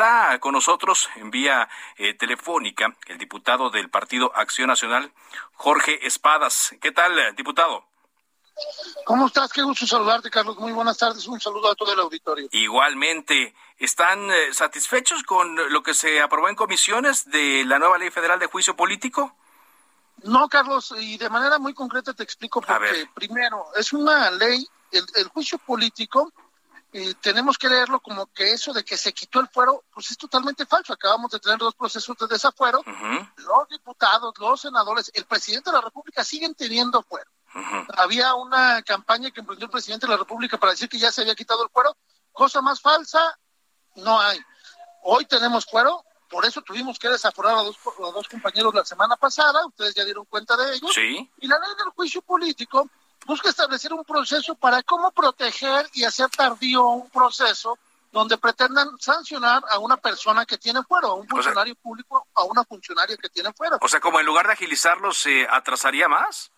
Está con nosotros en vía eh, telefónica el diputado del Partido Acción Nacional, Jorge Espadas. ¿Qué tal, eh, diputado? ¿Cómo estás? Qué gusto saludarte, Carlos. Muy buenas tardes. Un saludo a todo el auditorio. Igualmente, ¿están eh, satisfechos con lo que se aprobó en comisiones de la nueva Ley Federal de Juicio Político? No, Carlos, y de manera muy concreta te explico porque, primero, es una ley, el, el juicio político y tenemos que leerlo como que eso de que se quitó el fuero, pues es totalmente falso. Acabamos de tener dos procesos de desafuero. Los diputados, los senadores, el presidente de la República siguen teniendo fuero. Había una campaña que emprendió el presidente de la República para decir que ya se había quitado el fuero. Cosa más falsa, no hay. Hoy tenemos fuero, por eso tuvimos que desaforar a dos, a dos compañeros la semana pasada, ustedes ya dieron cuenta de ello. Sí. Y la ley del juicio político busca establecer un proceso para cómo proteger y hacer tardío un proceso donde pretendan sancionar a una persona que tiene fuero, a un funcionario público, a una funcionaria que tiene fuero. O sea, como en lugar de agilizarlo, ¿se atrasaría más?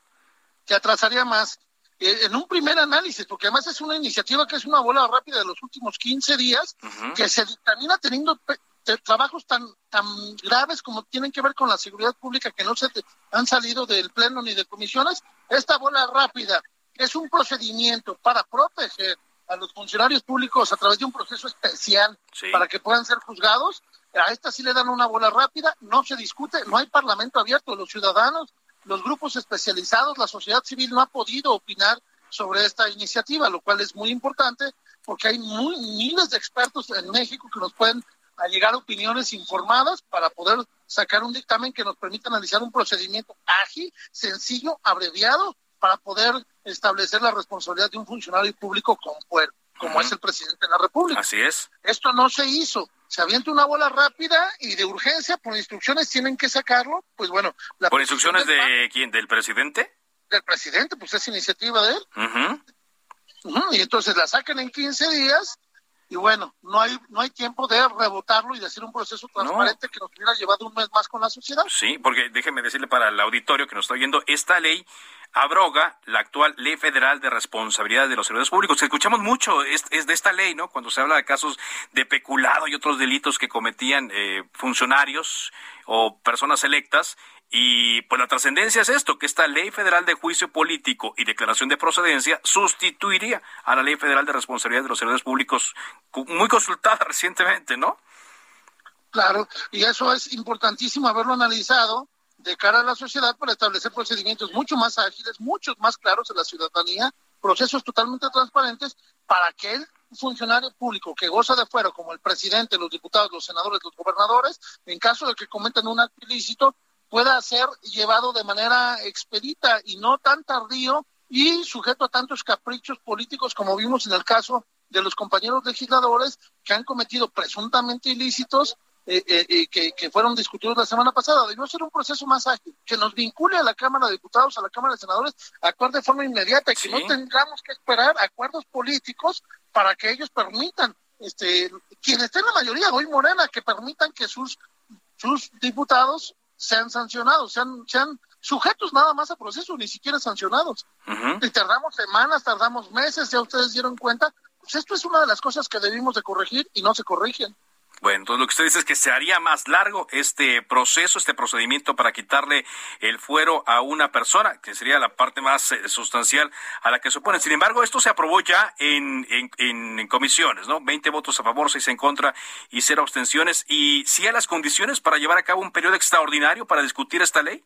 Se atrasaría más. Eh, en un primer análisis, porque además es una iniciativa que es una bola rápida de los últimos 15 días, que se dictamina teniendo trabajos tan tan graves como tienen que ver con la seguridad pública que no se han salido del pleno ni de comisiones, esta bola rápida es un procedimiento para proteger a los funcionarios públicos a través de un proceso especial para que puedan ser juzgados. A esta sí le dan una bola rápida, no se discute, no hay parlamento abierto, los ciudadanos, los grupos especializados, la sociedad civil no ha podido opinar sobre esta iniciativa, lo cual es muy importante porque hay muy, miles de expertos en México que nos pueden a llegar a opiniones informadas para poder sacar un dictamen que nos permita analizar un procedimiento ágil, sencillo, abreviado, para poder establecer la responsabilidad de un funcionario público con como es el presidente de la República. Así es. Esto no se hizo. Se avienta una bola rápida y de urgencia, por instrucciones tienen que sacarlo. Pues bueno. La ¿Por instrucciones de quién? ¿Del presidente? Del presidente, pues es iniciativa de él. Y entonces la sacan en 15 días y bueno, no hay no hay tiempo de rebotarlo y de hacer un proceso transparente que nos hubiera llevado un mes más con la sociedad. Sí, porque déjeme decirle para el auditorio que nos está oyendo, esta ley abroga la actual Ley Federal de Responsabilidad de los Servidores Públicos. Escuchamos mucho es, de esta ley, ¿no? Cuando se habla de casos de peculado y otros delitos que cometían eh, funcionarios o personas electas y pues la trascendencia es esto, que esta ley federal de juicio político y declaración de procedencia sustituiría a la ley federal de responsabilidad de los servidores públicos, muy consultada recientemente, ¿no? Claro, y eso es importantísimo haberlo analizado de cara a la sociedad para establecer procedimientos mucho más ágiles, muchos más claros en la ciudadanía, procesos totalmente transparentes para que el funcionario público que goza de fuero, como el presidente, los diputados, los senadores, los gobernadores, en caso de que cometan un acto ilícito, pueda ser llevado de manera expedita y no tan tardío y sujeto a tantos caprichos políticos como vimos en el caso de los compañeros legisladores que han cometido presuntamente ilícitos eh, eh, eh, que, que, fueron discutidos la semana pasada. Debió ser un proceso más ágil, que nos vincule a la Cámara de Diputados, a la Cámara de Senadores, a actuar de forma inmediata, y que no tengamos que esperar acuerdos políticos para que ellos permitan, este, quienes estén en la mayoría, hoy Morena, que permitan que sus, sus diputados sean sancionados, sean, sean sujetos nada más a proceso, ni siquiera sancionados. Y tardamos semanas, tardamos meses, ya ustedes dieron cuenta. Pues esto es una de las cosas que debimos de corregir y no se corrigen. Bueno, entonces lo que usted dice es que se haría más largo este proceso, este procedimiento para quitarle el fuero a una persona, que sería la parte más eh, sustancial a la que se opone. Sin embargo, esto se aprobó ya en, en, comisiones, ¿no? 20 votos a favor, 6 en contra y cero abstenciones. ¿Y si hay las condiciones para llevar a cabo un periodo extraordinario para discutir esta ley?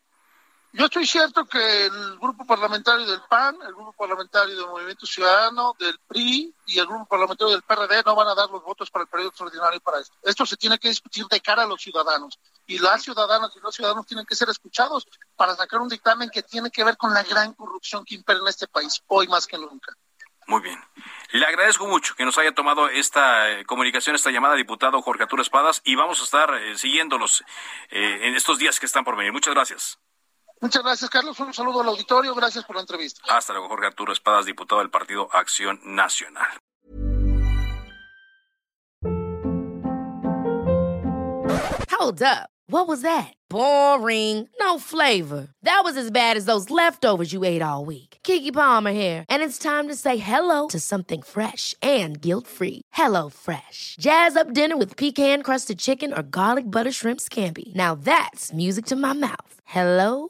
Yo estoy cierto que el grupo parlamentario del PAN, el grupo parlamentario del Movimiento Ciudadano, del PRI y el grupo parlamentario del PRD no van a dar los votos para el periodo extraordinario para esto. Esto se tiene que discutir de cara a los ciudadanos y las ciudadanas y los ciudadanos tienen que ser escuchados para sacar un dictamen que tiene que ver con la gran corrupción que impera en este país hoy más que nunca. Muy bien. Le agradezco mucho que nos haya tomado esta eh, comunicación, esta llamada, diputado Jorge Arturo Espadas, y vamos a estar eh, siguiéndolos eh, en estos días que están por venir. Muchas gracias. Muchas gracias, Carlos. Un saludo al auditorio. Gracias por la entrevista. Hasta luego, Jorge Arturo Espadas, diputado del Partido Acción Nacional. Hold up. What was that? Boring. No flavor. That was as bad as those leftovers you ate all week. Kiki Palmer here, and it's time to say hello to something fresh and guilt-free. Hello Fresh. Jazz up dinner with pecan-crusted chicken or garlic butter shrimp scampi. Now that's music to my mouth. Hello